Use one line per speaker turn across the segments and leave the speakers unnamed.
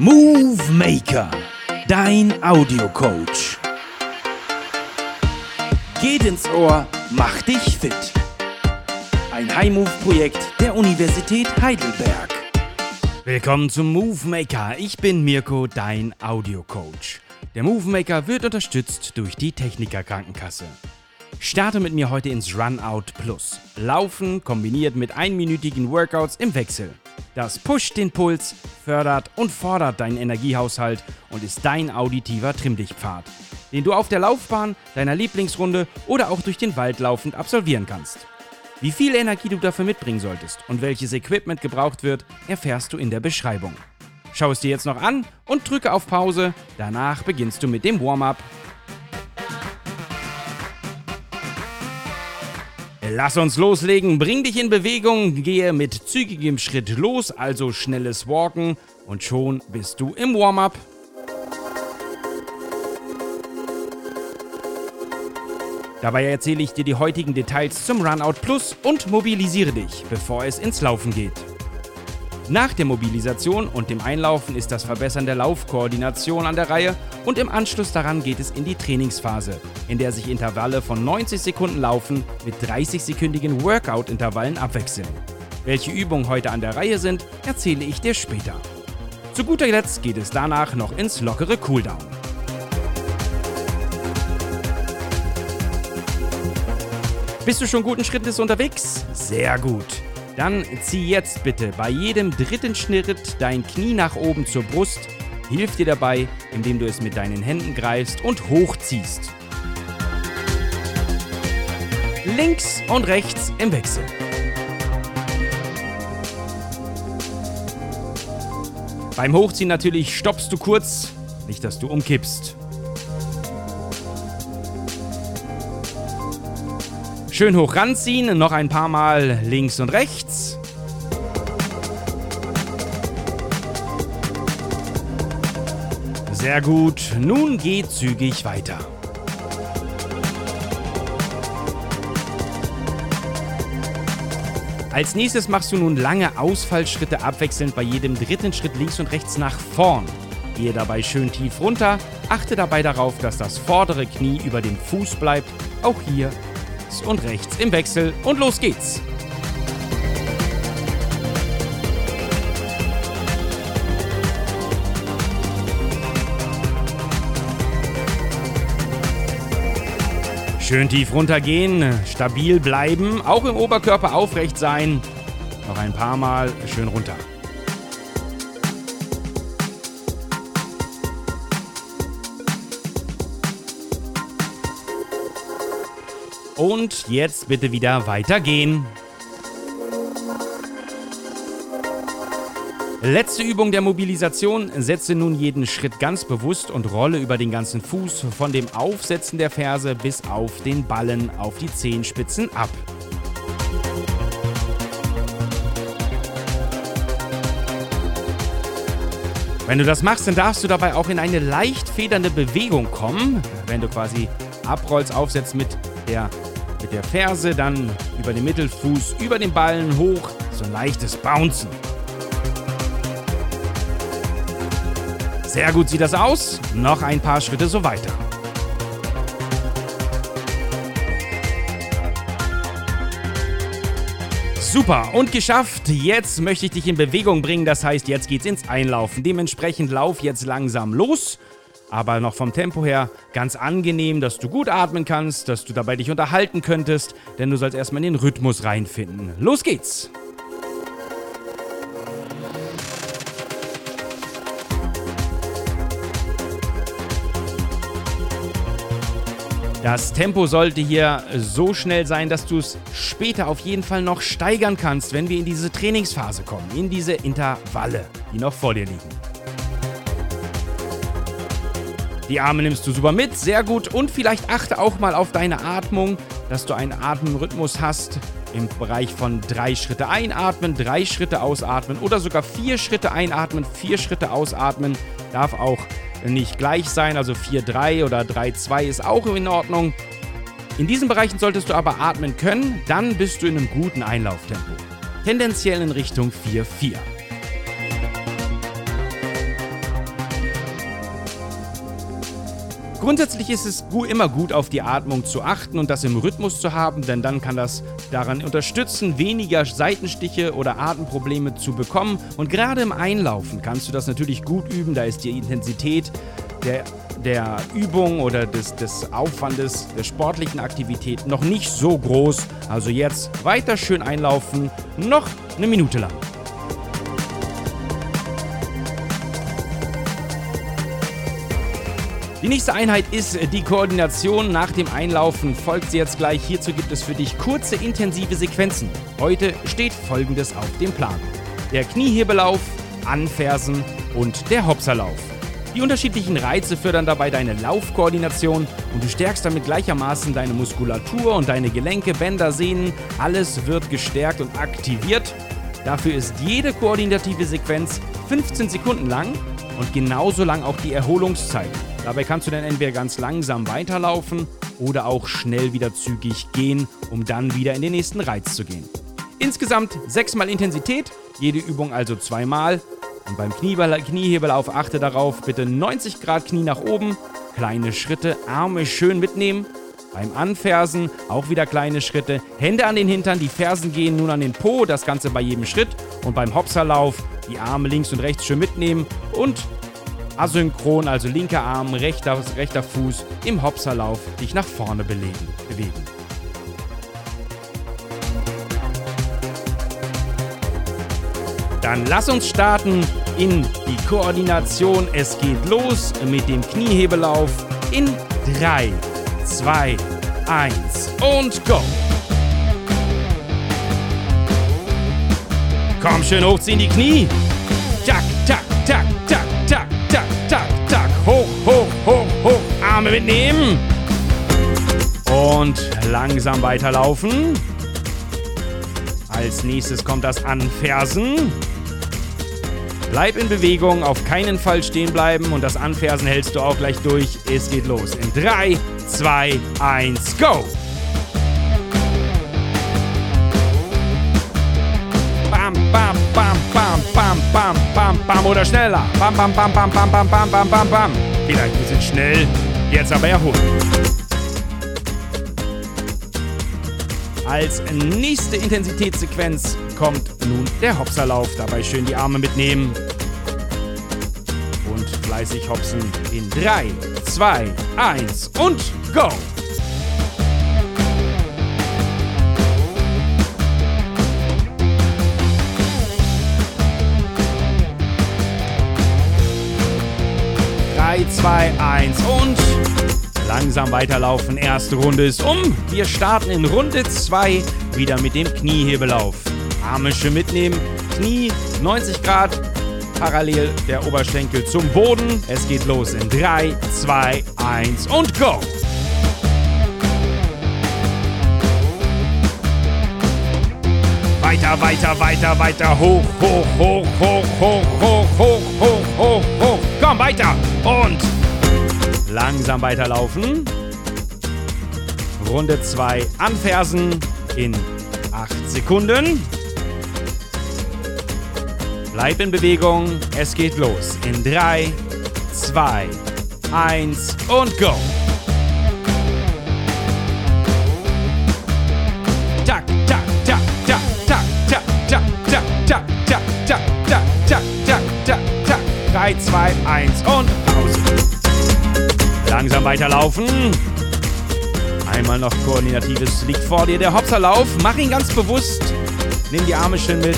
Movie Maker, dein Audiocoach. Geht ins Ohr, mach dich fit. Ein High-Move-Projekt der Universität Heidelberg.
Willkommen zum Movie Maker. Ich bin Mirko, dein Audiocoach. Der Movie Maker wird unterstützt durch die Techniker Krankenkasse. Starte mit mir heute ins Runout Plus. Laufen kombiniert mit einminütigen Workouts im Wechsel. Das pusht den Puls, fördert und fordert deinen Energiehaushalt und ist dein auditiver Trimmdichtpfad, den du auf der Laufbahn, deiner Lieblingsrunde oder auch durch den Wald laufend absolvieren kannst. Wie viel Energie du dafür mitbringen solltest und welches Equipment gebraucht wird, erfährst du in der Beschreibung. Schau es dir jetzt noch an und drücke auf Pause. Danach beginnst du mit dem Warm-up Lass uns loslegen, bring dich in Bewegung, gehe mit zügigem Schritt los, also schnelles Walken und schon bist du im Warm-up. Dabei erzähle ich dir die heutigen Details zum Runout Plus und mobilisiere dich, bevor es ins Laufen geht. Nach der Mobilisation und dem Einlaufen ist das Verbessern der Laufkoordination an der Reihe und im Anschluss daran geht es in die Trainingsphase, in der sich Intervalle von 90 Sekunden Laufen mit 30-sekündigen Workout-Intervallen abwechseln. Welche Übungen heute an der Reihe sind, erzähle ich dir später. Zu guter Letzt geht es danach noch ins lockere Cooldown. Bist du schon guten Schrittes unterwegs? Sehr gut. Dann zieh jetzt bitte bei jedem dritten Schritt dein Knie nach oben zur Brust. Hilf dir dabei, indem du es mit deinen Händen greifst und hochziehst. Links und rechts im Wechsel. Beim Hochziehen natürlich stoppst du kurz, nicht dass du umkippst. Schön hoch ranziehen, noch ein paar Mal links und rechts. Sehr gut, nun geht zügig weiter. Als nächstes machst du nun lange Ausfallschritte abwechselnd bei jedem dritten Schritt links und rechts nach vorn. Gehe dabei schön tief runter, achte dabei darauf, dass das vordere Knie über dem Fuß bleibt. Auch hier links und rechts im Wechsel und los geht's. Schön tief runtergehen, stabil bleiben, auch im Oberkörper aufrecht sein. Noch ein paar Mal schön runter. Und jetzt bitte wieder weitergehen. Letzte Übung der Mobilisation. Setze nun jeden Schritt ganz bewusst und rolle über den ganzen Fuß von dem Aufsetzen der Ferse bis auf den Ballen auf die Zehenspitzen ab. Wenn du das machst, dann darfst du dabei auch in eine leicht federnde Bewegung kommen. Wenn du quasi abrollst, aufsetzt mit der mit der Ferse dann über den Mittelfuß, über den Ballen hoch, so ein leichtes Bouncen. Sehr gut sieht das aus. Noch ein paar Schritte so weiter. Super und geschafft. Jetzt möchte ich dich in Bewegung bringen. Das heißt, jetzt geht's ins Einlaufen. Dementsprechend lauf jetzt langsam los aber noch vom Tempo her ganz angenehm, dass du gut atmen kannst, dass du dabei dich unterhalten könntest, denn du sollst erstmal in den Rhythmus reinfinden. Los geht's! Das Tempo sollte hier so schnell sein, dass du es später auf jeden Fall noch steigern kannst, wenn wir in diese Trainingsphase kommen, in diese Intervalle, die noch vor dir liegen. Die Arme nimmst du super mit, sehr gut. Und vielleicht achte auch mal auf deine Atmung, dass du einen Atemrhythmus hast im Bereich von drei Schritte einatmen, drei Schritte ausatmen oder sogar vier Schritte einatmen, vier Schritte ausatmen. Darf auch nicht gleich sein, also 4-3 oder 3-2 ist auch in Ordnung. In diesen Bereichen solltest du aber atmen können, dann bist du in einem guten Einlauftempo. Tendenziell in Richtung 4-4. Grundsätzlich ist es immer gut, auf die Atmung zu achten und das im Rhythmus zu haben, denn dann kann das daran unterstützen, weniger Seitenstiche oder Atemprobleme zu bekommen. Und gerade im Einlaufen kannst du das natürlich gut üben, da ist die Intensität der, der Übung oder des, des Aufwandes der sportlichen Aktivität noch nicht so groß. Also jetzt weiter schön einlaufen, noch eine Minute lang. Die nächste Einheit ist die Koordination. Nach dem Einlaufen folgt sie jetzt gleich. Hierzu gibt es für dich kurze, intensive Sequenzen. Heute steht folgendes auf dem Plan: der Kniehebelauf, Anfersen und der Hopserlauf. Die unterschiedlichen Reize fördern dabei deine Laufkoordination und du stärkst damit gleichermaßen deine Muskulatur und deine Gelenke, Bänder, Sehnen. Alles wird gestärkt und aktiviert. Dafür ist jede koordinative Sequenz 15 Sekunden lang und genauso lang auch die Erholungszeit. Dabei kannst du dann entweder ganz langsam weiterlaufen oder auch schnell wieder zügig gehen, um dann wieder in den nächsten Reiz zu gehen. Insgesamt sechsmal Intensität, jede Übung also zweimal. Und beim Kniehebelauf achte darauf, bitte 90 Grad Knie nach oben, kleine Schritte, Arme schön mitnehmen. Beim Anfersen auch wieder kleine Schritte, Hände an den Hintern, die Fersen gehen nun an den Po, das Ganze bei jedem Schritt. Und beim Hopserlauf die Arme links und rechts schön mitnehmen und asynchron, also linker Arm, rechter, rechter Fuß im Hopserlauf dich nach vorne belegen, bewegen. Dann lass uns starten in die Koordination. Es geht los mit dem Kniehebelauf in 3, 2, 1 und go! Komm schön hochziehen die Knie. Hoch, hoch, hoch, hoch. Arme mitnehmen. Und langsam weiterlaufen. Als nächstes kommt das Anfersen. Bleib in Bewegung, auf keinen Fall stehen bleiben und das Anfersen hältst du auch gleich durch. Es geht los. In 3, 2, 1, go! Bam, bam, bam, bam, bam, oder schneller. Bam, bam, bam, bam, bam, bam, bam, bam, bam, bam. Vielleicht ein bisschen schnell, jetzt aber erholen. Als nächste Intensitätssequenz kommt nun der Hopserlauf. Dabei schön die Arme mitnehmen. Und fleißig hopsen in 3, 2, 1 und go! 2, 1 und langsam weiterlaufen. Erste Runde ist um. Wir starten in Runde 2 wieder mit dem Kniehebelauf. Arme schön mitnehmen, Knie 90 Grad, parallel der Oberschenkel zum Boden. Es geht los in 3, 2, 1 und go! Weiter, weiter, weiter, weiter, hoch, hoch, hoch, hoch, hoch, hoch, hoch, weiter. Und langsam weiterlaufen. Runde 2 anfersen in 8 Sekunden. Bleib in Bewegung. Es geht los. In 3, 2, 1 und go. 2, 1 und Pause. Langsam weiterlaufen. Einmal noch koordinatives liegt vor dir der Hopserlauf. Mach ihn ganz bewusst. Nimm die Arme schön mit.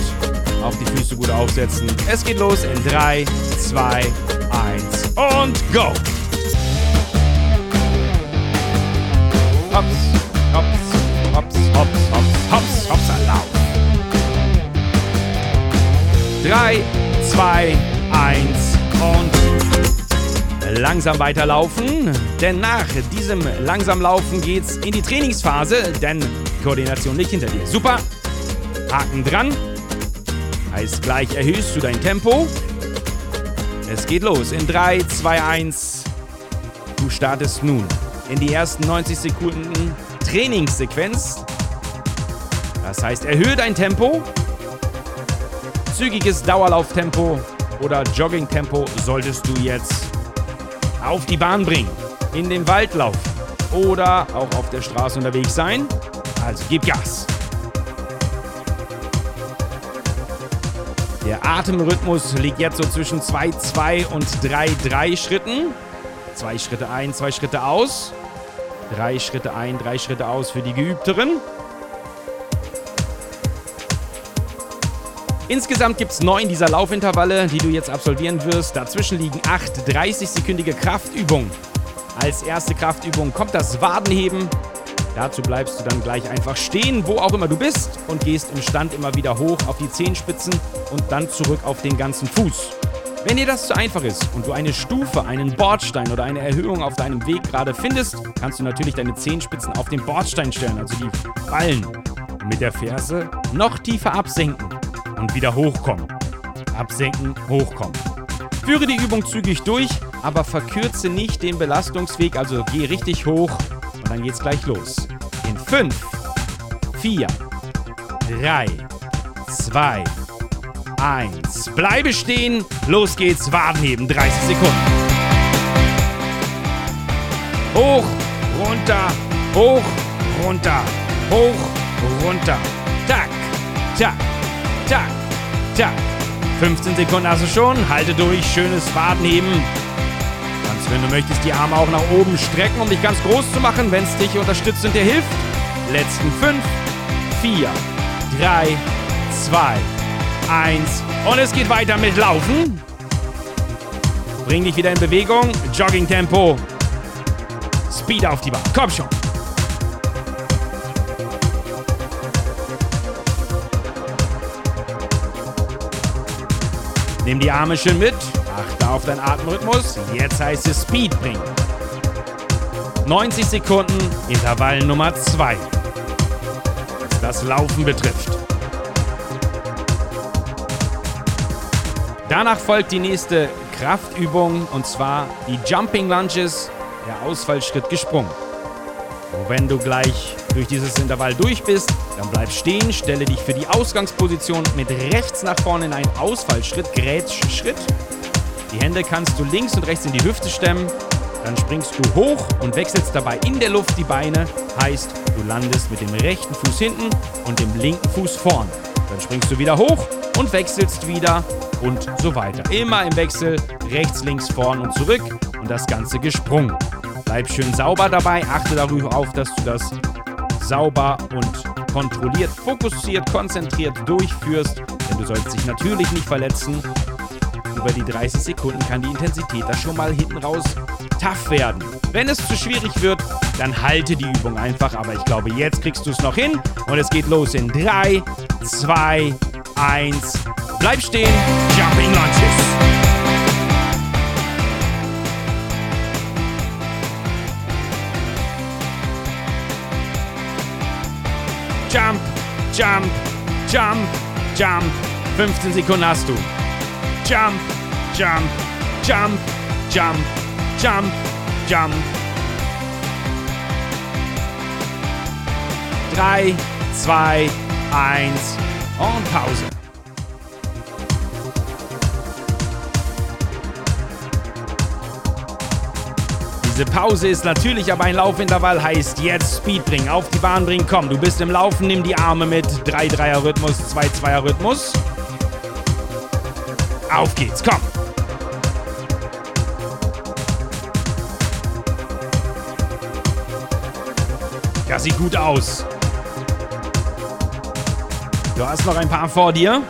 Auch die Füße gut aufsetzen. Es geht los in 3, 2, 1 und go. Hops, hops, hops, hops, hops, hops, Hopserlauf. 3, 2, 1 und langsam weiterlaufen. Denn nach diesem langsam Laufen geht's in die Trainingsphase, denn Koordination liegt hinter dir. Super. Haken dran. Heißt gleich erhöhst du dein Tempo. Es geht los in 3, 2, 1. Du startest nun in die ersten 90 Sekunden Trainingssequenz. Das heißt, erhöhe dein Tempo. Zügiges Dauerlauftempo oder Joggingtempo solltest du jetzt auf die Bahn bringen. in den Wald laufen oder auch auf der Straße unterwegs sein. Also gib Gas. Der Atemrhythmus liegt jetzt so zwischen 2, 2 und 3, 3 Schritten. Zwei Schritte ein, zwei Schritte aus. Drei Schritte ein, drei Schritte aus für die Geübteren. Insgesamt gibt es neun dieser Laufintervalle, die du jetzt absolvieren wirst. Dazwischen liegen acht 30-sekündige Kraftübungen. Als erste Kraftübung kommt das Wadenheben. Dazu bleibst du dann gleich einfach stehen, wo auch immer du bist, und gehst im Stand immer wieder hoch auf die Zehenspitzen und dann zurück auf den ganzen Fuß. Wenn dir das zu einfach ist und du eine Stufe, einen Bordstein oder eine Erhöhung auf deinem Weg gerade findest, kannst du natürlich deine Zehenspitzen auf den Bordstein stellen, also die Ballen. Mit der Ferse noch tiefer absenken und wieder hochkommen. Absenken, hochkommen. Führe die Übung zügig durch, aber verkürze nicht den Belastungsweg, also geh richtig hoch und dann geht's gleich los. In 5, 4, 3, 2, 1. Bleibe stehen. Los geht's. Wadenheben. 30 Sekunden. Hoch, runter, hoch, runter, hoch, runter. Tak, tak, tak, tak. 15 Sekunden hast du schon. Halte durch. Schönes Wadenheben. Kannst, wenn du möchtest, die Arme auch nach oben strecken, um dich ganz groß zu machen, wenn es dich unterstützt und dir hilft. Letzten 5, 4, 3, 2, 1. Und es geht weiter mit Laufen. Bring dich wieder in Bewegung. Jogging-Tempo. Speed auf die Bahn. Komm schon. Nimm die Arme schön mit. Achte auf deinen Atemrhythmus. Jetzt heißt es Speed bringen. 90 Sekunden, Intervall Nummer 2. Was das Laufen betrifft. Danach folgt die nächste Kraftübung und zwar die Jumping Lunges, der Ausfallschritt gesprungen. Und wenn du gleich durch dieses Intervall durch bist, dann bleib stehen, stelle dich für die Ausgangsposition mit rechts nach vorne in einen Ausfallschritt, Grätschschritt. Die Hände kannst du links und rechts in die Hüfte stemmen. Dann springst du hoch und wechselst dabei in der Luft die Beine. Heißt, du landest mit dem rechten Fuß hinten und dem linken Fuß vorn. Dann springst du wieder hoch und wechselst wieder und so weiter. Immer im Wechsel rechts, links, vorn und zurück und das Ganze gesprungen. Bleib schön sauber dabei, achte darüber auf, dass du das sauber und kontrolliert, fokussiert, konzentriert durchführst, denn du sollst dich natürlich nicht verletzen. Über die 30 Sekunden kann die Intensität da schon mal hinten raus tough werden. Wenn es zu schwierig wird, dann halte die Übung einfach, aber ich glaube, jetzt kriegst du es noch hin und es geht los in 3, 2, 1, Bleib stehen. Jumping Lunches. Jump, jump, jump, jump. 15 Sekunden hast du. Jump, jump, jump, jump, jump, jump. 3, 2, 1 und Pause. Diese Pause ist natürlich aber ein Laufintervall, heißt jetzt Speed bringen, auf die Bahn bringen, komm, du bist im Laufen, nimm die Arme mit, 3-3er-Rhythmus, 2-2er-Rhythmus. Auf geht's, komm. Das sieht gut aus. Du hast noch ein paar vor dir.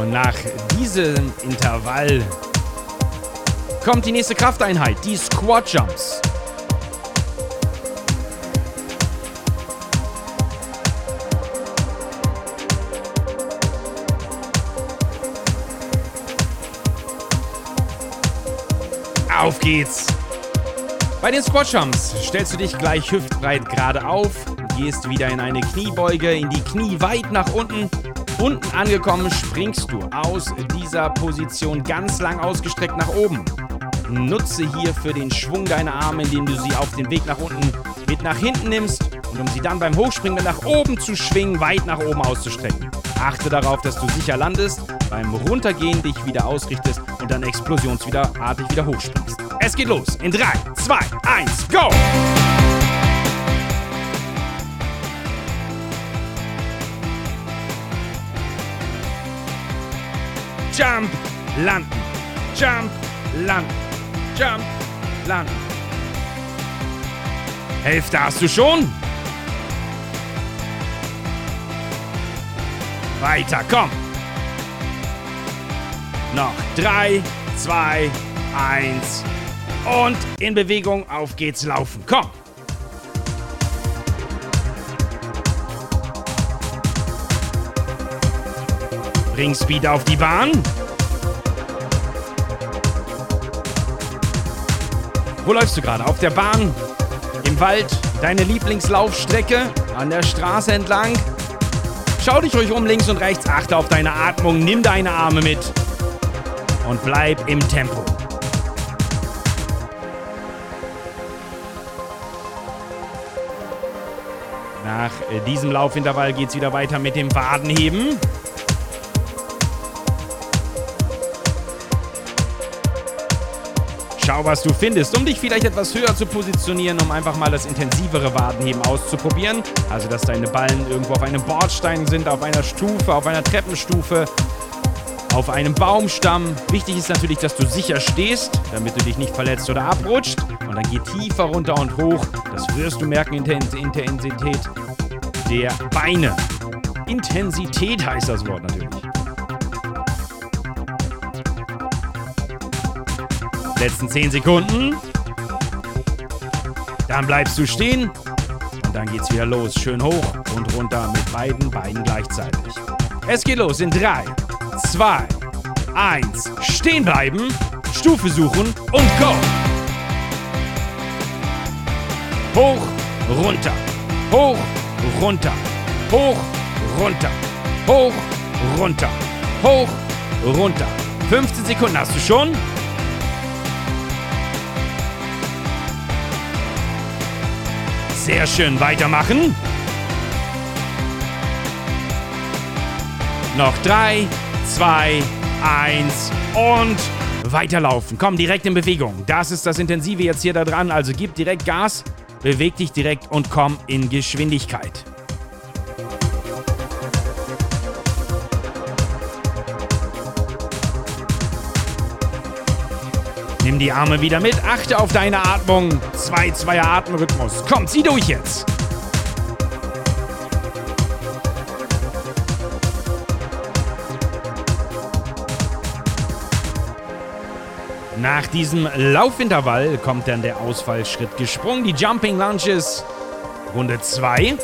Und nach diesem Intervall kommt die nächste Krafteinheit, die Squat Jumps. Auf geht's! Bei den Squat Jumps stellst du dich gleich hüftbreit gerade auf, gehst wieder in eine Kniebeuge, in die Knie weit nach unten Unten angekommen springst du aus dieser Position ganz lang ausgestreckt nach oben. Nutze hierfür den Schwung deiner Arme, indem du sie auf den Weg nach unten mit nach hinten nimmst und um sie dann beim Hochspringen nach oben zu schwingen, weit nach oben auszustrecken. Achte darauf, dass du sicher landest, beim Runtergehen dich wieder ausrichtest und dann explosionsartig wieder hochspringst. Es geht los in 3, 2, 1, go! Jump, landen. Jump, landen. Jump, landen. Hälfte hast du schon. Weiter, komm. Noch drei, zwei, eins und in Bewegung. Auf geht's, laufen. Komm. Speed auf die Bahn. Wo läufst du gerade? Auf der Bahn? Im Wald? Deine Lieblingslaufstrecke? An der Straße entlang? Schau dich ruhig um links und rechts, achte auf deine Atmung, nimm deine Arme mit und bleib im Tempo. Nach äh, diesem Laufintervall geht es wieder weiter mit dem Wadenheben. Schau, was du findest, um dich vielleicht etwas höher zu positionieren, um einfach mal das intensivere Wadenheben auszuprobieren. Also, dass deine Ballen irgendwo auf einem Bordstein sind, auf einer Stufe, auf einer Treppenstufe, auf einem Baumstamm. Wichtig ist natürlich, dass du sicher stehst, damit du dich nicht verletzt oder abrutscht. Und dann geh tiefer runter und hoch. Das wirst du merken in der Intensität der Beine. Intensität heißt das Wort natürlich. Letzten 10 Sekunden. Dann bleibst du stehen. Und dann geht's wieder los. Schön hoch und runter mit beiden Beinen gleichzeitig. Es geht los in 3, 2, 1. Stehen bleiben, Stufe suchen und go. Hoch, runter. Hoch, runter. Hoch, runter. Hoch, runter. Hoch, runter. 15 Sekunden hast du schon. Sehr schön, weitermachen. Noch drei, zwei, eins und weiterlaufen. Komm, direkt in Bewegung. Das ist das Intensive jetzt hier da dran. Also gib direkt Gas, beweg dich direkt und komm in Geschwindigkeit. Nimm die Arme wieder mit, achte auf deine Atmung. 2-2er Atemrhythmus. Komm, zieh durch jetzt. Nach diesem Laufintervall kommt dann der Ausfallschritt gesprungen, die Jumping Lunges. Runde 2.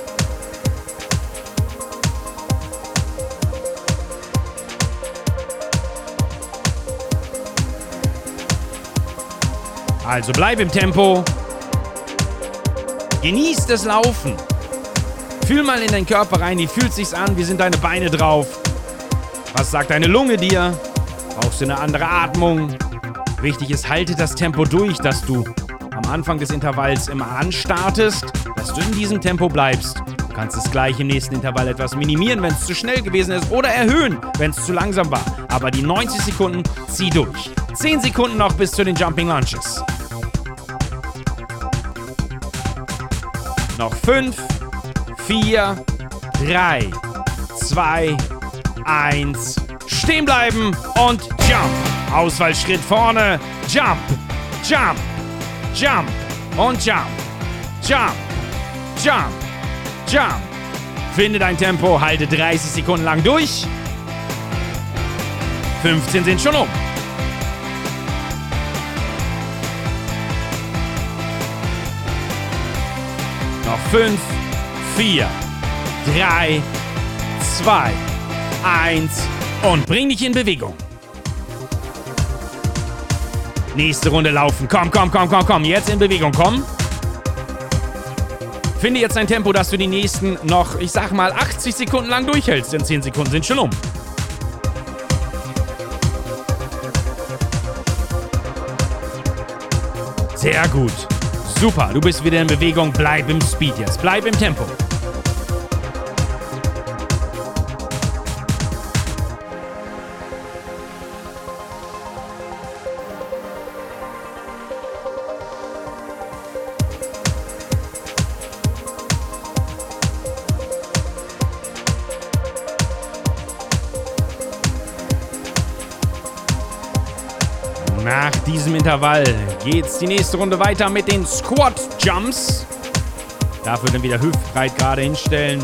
Also bleib im Tempo. Genieß das Laufen. Fühl mal in deinen Körper rein, wie fühlt sich's an? Wie sind deine Beine drauf? Was sagt deine Lunge dir? Brauchst du eine andere Atmung? Wichtig ist, halte das Tempo durch, dass du am Anfang des Intervalls immer anstartest, dass du in diesem Tempo bleibst. Du kannst es gleich im nächsten Intervall etwas minimieren, wenn es zu schnell gewesen ist, oder erhöhen, wenn es zu langsam war. Aber die 90 Sekunden zieh durch. 10 Sekunden noch bis zu den Jumping Lunches. Noch 5, 4, 3, 2, 1. Stehen bleiben und Jump. Ausfallschritt vorne. Jump, Jump, Jump und Jump. Jump, Jump, Jump. Finde dein Tempo, halte 30 Sekunden lang durch. 15 sind schon um. 5, 4, 3, 2, 1 und bring dich in Bewegung. Nächste Runde laufen. Komm, komm, komm, komm, komm. Jetzt in Bewegung, komm. Finde jetzt ein Tempo, dass du die nächsten noch, ich sag mal, 80 Sekunden lang durchhältst, denn 10 Sekunden sind schon um. Sehr gut. Super, du bist wieder in Bewegung. Bleib im Speed jetzt. Bleib im Tempo. Nach diesem Intervall geht's die nächste Runde weiter mit den Squat Jumps. Dafür dann wieder hüftbreit gerade hinstellen.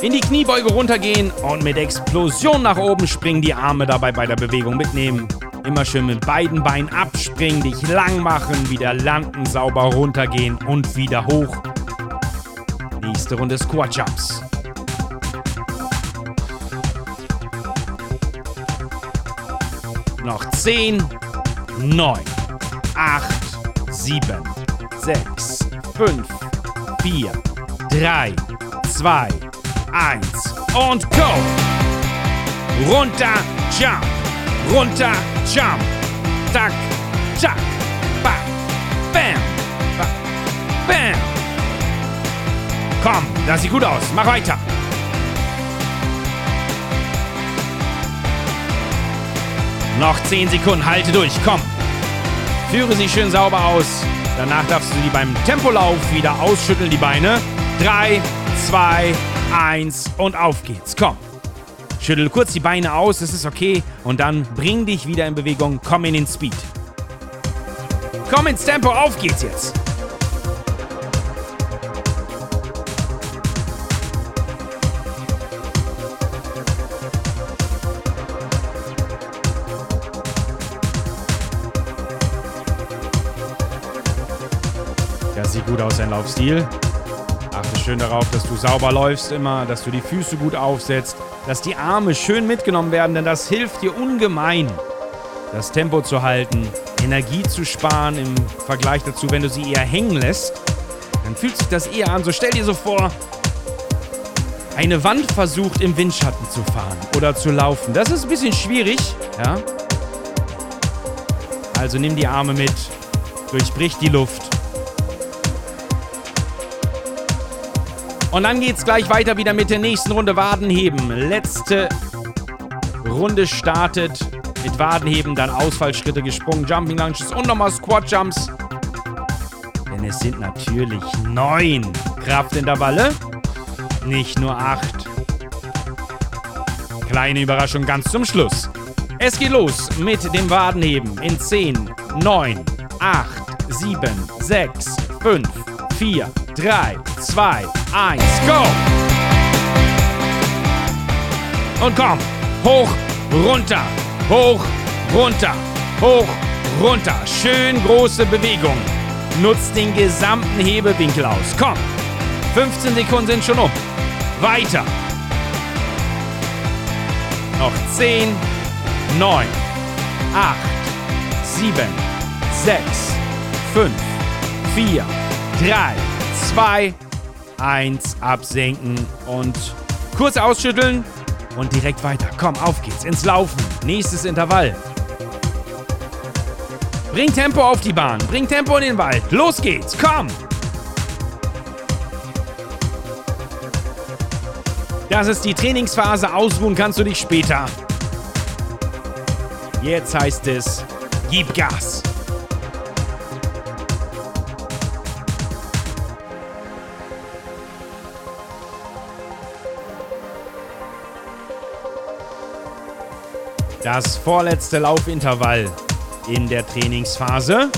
In die Kniebeuge runtergehen und mit Explosion nach oben springen, die Arme dabei bei der Bewegung mitnehmen. Immer schön mit beiden Beinen abspringen, dich lang machen, wieder landen, sauber runtergehen und wieder hoch. Nächste Runde Squat Jumps. Noch 10, 9, 8, 7, 6, 5, 4, 3, 2, 1 und go! Runter, jump! Runter, jump! Tack, tack, bam, bam, bam, bam! Komm, das sieht gut aus. Mach weiter. Noch 10 Sekunden, halte durch, komm. Führe sie schön sauber aus. Danach darfst du sie beim Tempolauf wieder ausschütteln, die Beine. 3, 2, 1 und auf geht's, komm. Schüttel kurz die Beine aus, das ist okay. Und dann bring dich wieder in Bewegung, komm in den Speed. Komm ins Tempo, auf geht's jetzt. Gut aus, dein Laufstil. Achte schön darauf, dass du sauber läufst immer, dass du die Füße gut aufsetzt, dass die Arme schön mitgenommen werden, denn das hilft dir ungemein, das Tempo zu halten, Energie zu sparen im Vergleich dazu, wenn du sie eher hängen lässt. Dann fühlt sich das eher an. So stell dir so vor, eine Wand versucht im Windschatten zu fahren oder zu laufen. Das ist ein bisschen schwierig, ja. Also nimm die Arme mit, durchbrich die Luft Und dann geht's gleich weiter wieder mit der nächsten Runde Wadenheben. Letzte Runde startet mit Wadenheben, dann Ausfallschritte gesprungen, Jumping Lunges und nochmal Squat Jumps. Denn es sind natürlich neun Kraftintervalle, nicht nur acht. Kleine Überraschung ganz zum Schluss. Es geht los mit dem Wadenheben in 10, 9, 8, 7, 6, 5, 4, 3, 2, 1, go! Und komm, hoch, runter, hoch, runter, hoch, runter. Schön große Bewegung. Nutzt den gesamten Hebewinkel aus. Komm, 15 Sekunden sind schon um. Weiter. Noch 10, 9, 8, 7, 6, 5, 4, 3, 2, 1 absenken und kurz ausschütteln und direkt weiter. Komm, auf geht's ins Laufen. Nächstes Intervall. Bring Tempo auf die Bahn, bring Tempo in den Wald. Los geht's, komm! Das ist die Trainingsphase. Ausruhen kannst du dich später. Jetzt heißt es, gib Gas. Das vorletzte Laufintervall in der Trainingsphase.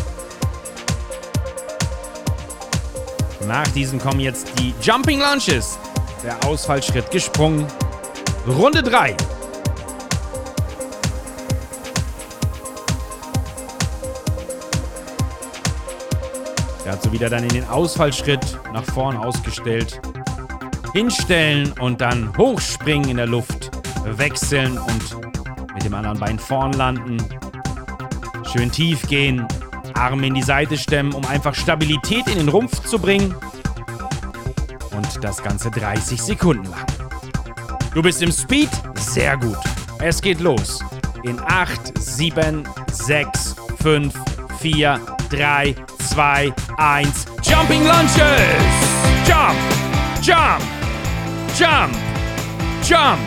Nach diesem kommen jetzt die Jumping Lunges. Der Ausfallschritt gesprungen. Runde 3. Dazu wieder dann in den Ausfallschritt nach vorn ausgestellt. Hinstellen und dann hochspringen in der Luft. Wechseln und mit dem anderen Bein vorn landen. Schön tief gehen. Arme in die Seite stemmen, um einfach Stabilität in den Rumpf zu bringen. Und das Ganze 30 Sekunden lang. Du bist im Speed? Sehr gut. Es geht los. In 8, 7, 6, 5, 4, 3, 2, 1. Jumping Lunches! Jump! Jump! Jump! Jump!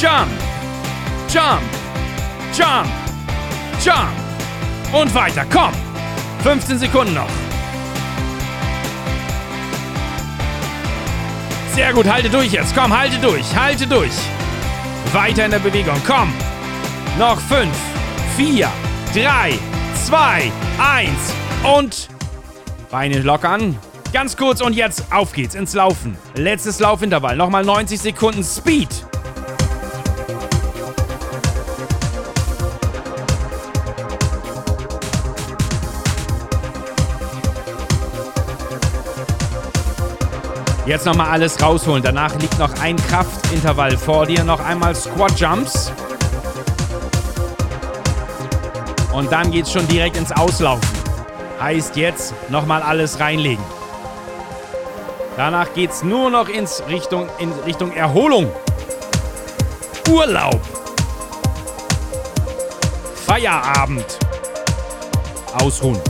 Jump! Jump! Jump! Jump! Und weiter, komm! 15 Sekunden noch. Sehr gut, halte durch jetzt. Komm, halte durch, halte durch. Weiter in der Bewegung, komm. Noch 5, 4, 3, 2, 1 und Beine lockern. Ganz kurz und jetzt auf geht's ins Laufen. Letztes Laufintervall, nochmal 90 Sekunden Speed. Jetzt nochmal alles rausholen. Danach liegt noch ein Kraftintervall vor dir. Noch einmal Squat Jumps. Und dann geht's schon direkt ins Auslaufen. Heißt jetzt nochmal alles reinlegen. Danach geht's nur noch ins Richtung, in Richtung Erholung. Urlaub. Feierabend. Ausruhen.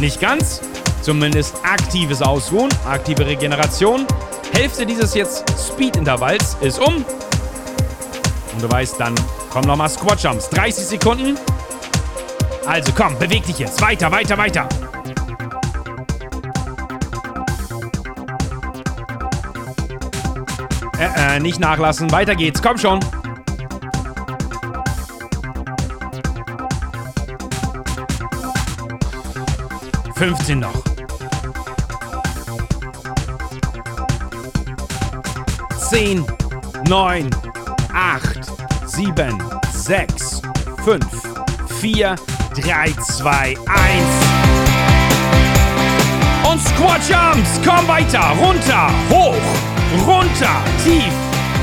Nicht ganz, zumindest aktives Ausruhen, aktive Regeneration. Hälfte dieses jetzt Speed-Intervalls ist um. Und du weißt, dann kommen nochmal Squat-Jumps. 30 Sekunden. Also komm, beweg dich jetzt. Weiter, weiter, weiter. Äh, äh, nicht nachlassen. Weiter geht's. Komm schon. Fünfzehn noch. Zehn, neun, acht, sieben, sechs, fünf, vier, drei, zwei, eins. Und Squat Jumps. Komm weiter. Runter. Hoch. Runter, tief,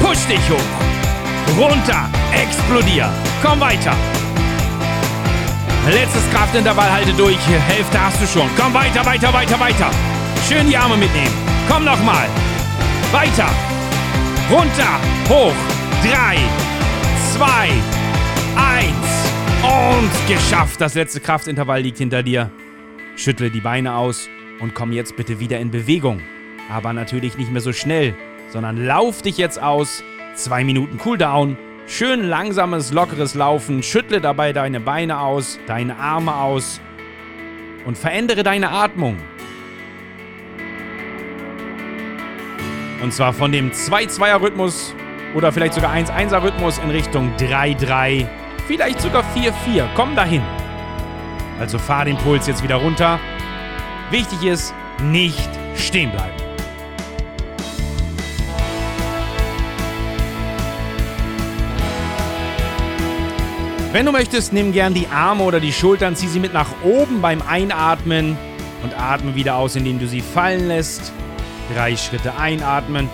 push dich hoch. Runter, explodier. Komm weiter. Letztes Kraftintervall, halte durch. Hälfte hast du schon. Komm weiter, weiter, weiter, weiter. Schön die Arme mitnehmen. Komm nochmal. Weiter. Runter, hoch. Drei, zwei, eins. Und geschafft. Das letzte Kraftintervall liegt hinter dir. Schüttle die Beine aus und komm jetzt bitte wieder in Bewegung. Aber natürlich nicht mehr so schnell, sondern lauf dich jetzt aus. Zwei Minuten Cooldown. Schön langsames, lockeres Laufen. Schüttle dabei deine Beine aus, deine Arme aus und verändere deine Atmung. Und zwar von dem 2-2er-Rhythmus oder vielleicht sogar 1-1er-Rhythmus in Richtung 3-3, vielleicht sogar 4-4. Komm dahin. Also fahr den Puls jetzt wieder runter. Wichtig ist, nicht stehen bleiben. Wenn du möchtest, nimm gern die Arme oder die Schultern, zieh sie mit nach oben beim Einatmen und atme wieder aus, indem du sie fallen lässt. Drei Schritte einatmen.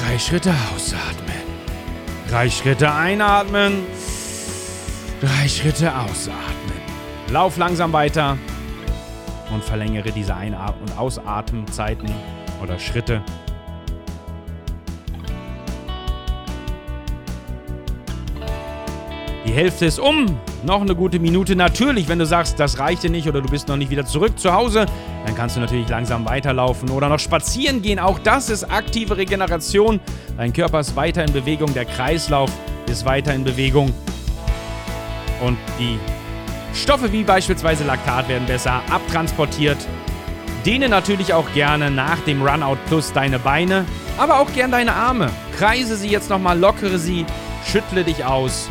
Drei Schritte ausatmen. Drei Schritte einatmen. Drei Schritte ausatmen. Lauf langsam weiter und verlängere diese Ein- und Ausatmenzeiten oder Schritte. Die Hälfte ist um. Noch eine gute Minute. Natürlich, wenn du sagst, das reicht dir nicht oder du bist noch nicht wieder zurück zu Hause, dann kannst du natürlich langsam weiterlaufen oder noch spazieren gehen. Auch das ist aktive Regeneration. Dein Körper ist weiter in Bewegung, der Kreislauf ist weiter in Bewegung. Und die Stoffe wie beispielsweise Laktat werden besser abtransportiert. Dehne natürlich auch gerne nach dem Runout Plus deine Beine, aber auch gern deine Arme. Kreise sie jetzt nochmal, lockere sie, schüttle dich aus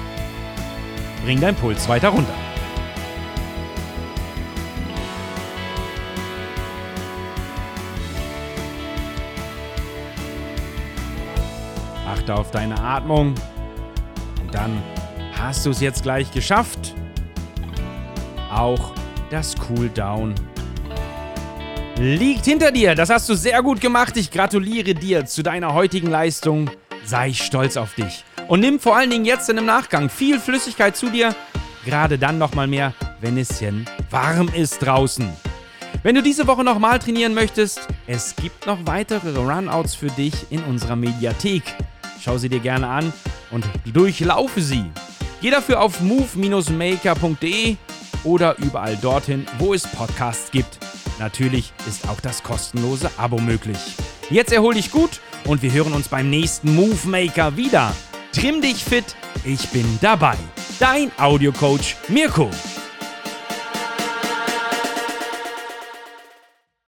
Bring deinen Puls weiter runter. Achte auf deine Atmung. Und dann hast du es jetzt gleich geschafft. Auch das Cooldown liegt hinter dir. Das hast du sehr gut gemacht. Ich gratuliere dir zu deiner heutigen Leistung. Sei stolz auf dich. Und nimm vor allen Dingen jetzt in dem Nachgang viel Flüssigkeit zu dir, gerade dann nochmal mehr, wenn es denn warm ist draußen. Wenn du diese Woche nochmal trainieren möchtest, es gibt noch weitere Runouts für dich in unserer Mediathek. Schau sie dir gerne an und durchlaufe sie. Geh dafür auf move-maker.de oder überall dorthin, wo es Podcasts gibt. Natürlich ist auch das kostenlose Abo möglich. Jetzt erhol dich gut und wir hören uns beim nächsten Move Maker wieder. Trimm dich fit, ich bin dabei. Dein Audiocoach Mirko.